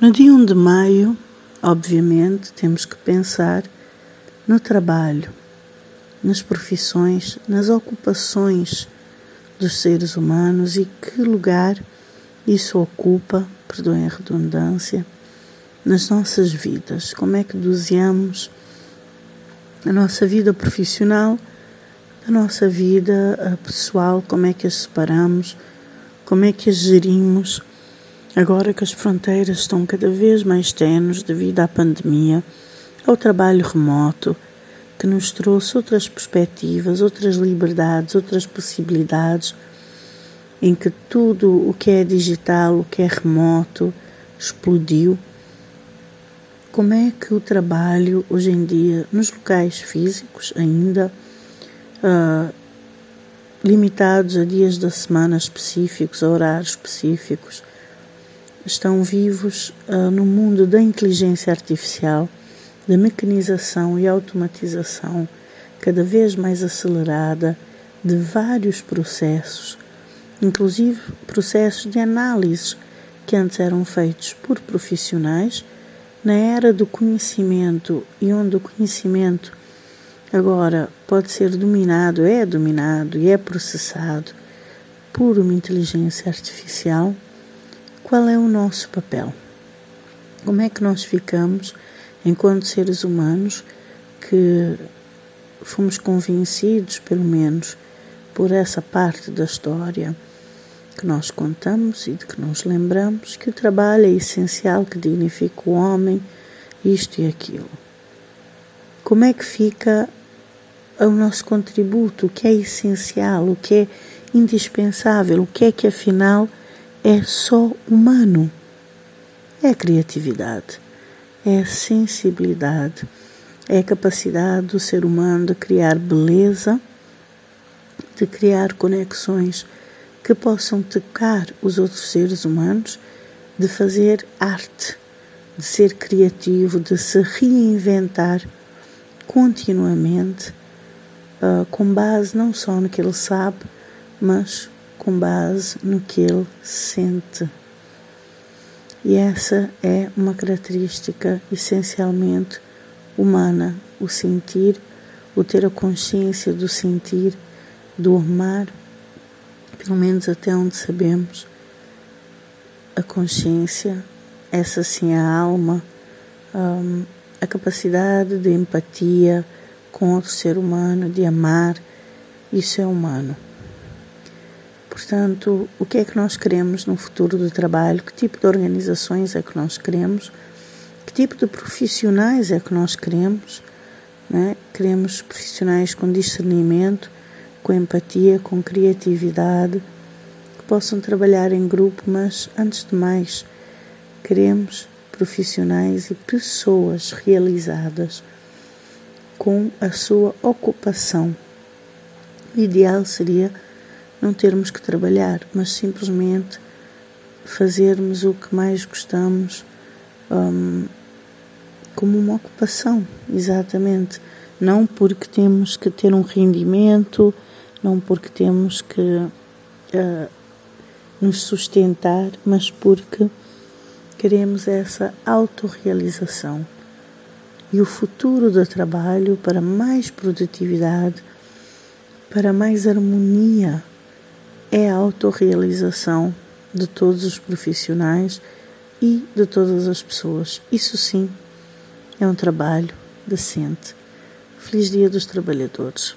No dia 1 de maio, obviamente, temos que pensar no trabalho, nas profissões, nas ocupações dos seres humanos e que lugar isso ocupa, perdoem a redundância, nas nossas vidas. Como é que doseamos a nossa vida profissional da nossa vida pessoal, como é que as separamos, como é que as gerimos Agora que as fronteiras estão cada vez mais tenues devido à pandemia, ao trabalho remoto, que nos trouxe outras perspectivas, outras liberdades, outras possibilidades, em que tudo o que é digital, o que é remoto, explodiu. Como é que o trabalho hoje em dia, nos locais físicos ainda, uh, limitados a dias da semana específicos, a horários específicos, estão vivos uh, no mundo da inteligência artificial, da mecanização e automatização cada vez mais acelerada de vários processos, inclusive processos de análise que antes eram feitos por profissionais, na era do conhecimento e onde o conhecimento agora pode ser dominado, é dominado e é processado por uma inteligência artificial qual é o nosso papel? Como é que nós ficamos enquanto seres humanos que fomos convencidos, pelo menos, por essa parte da história que nós contamos e de que nos lembramos que o trabalho é essencial, que dignifica o homem, isto e aquilo. Como é que fica o nosso contributo, o que é essencial, o que é indispensável, o que é que afinal é só humano. É criatividade, é sensibilidade, é capacidade do ser humano de criar beleza, de criar conexões que possam tocar os outros seres humanos, de fazer arte, de ser criativo, de se reinventar continuamente, uh, com base não só no que ele sabe, mas com base no que ele sente. E essa é uma característica essencialmente humana, o sentir, o ter a consciência do sentir, do amar, pelo menos até onde sabemos. A consciência, essa sim a alma, um, a capacidade de empatia com outro ser humano, de amar, isso é humano. Portanto, o que é que nós queremos no futuro do trabalho? Que tipo de organizações é que nós queremos? Que tipo de profissionais é que nós queremos? Né? Queremos profissionais com discernimento, com empatia, com criatividade, que possam trabalhar em grupo, mas antes de mais, queremos profissionais e pessoas realizadas com a sua ocupação. O ideal seria não termos que trabalhar, mas simplesmente fazermos o que mais gostamos um, como uma ocupação, exatamente. Não porque temos que ter um rendimento, não porque temos que uh, nos sustentar, mas porque queremos essa autorrealização. E o futuro do trabalho para mais produtividade, para mais harmonia é a autorrealização de todos os profissionais e de todas as pessoas. Isso sim é um trabalho decente. Feliz Dia dos Trabalhadores.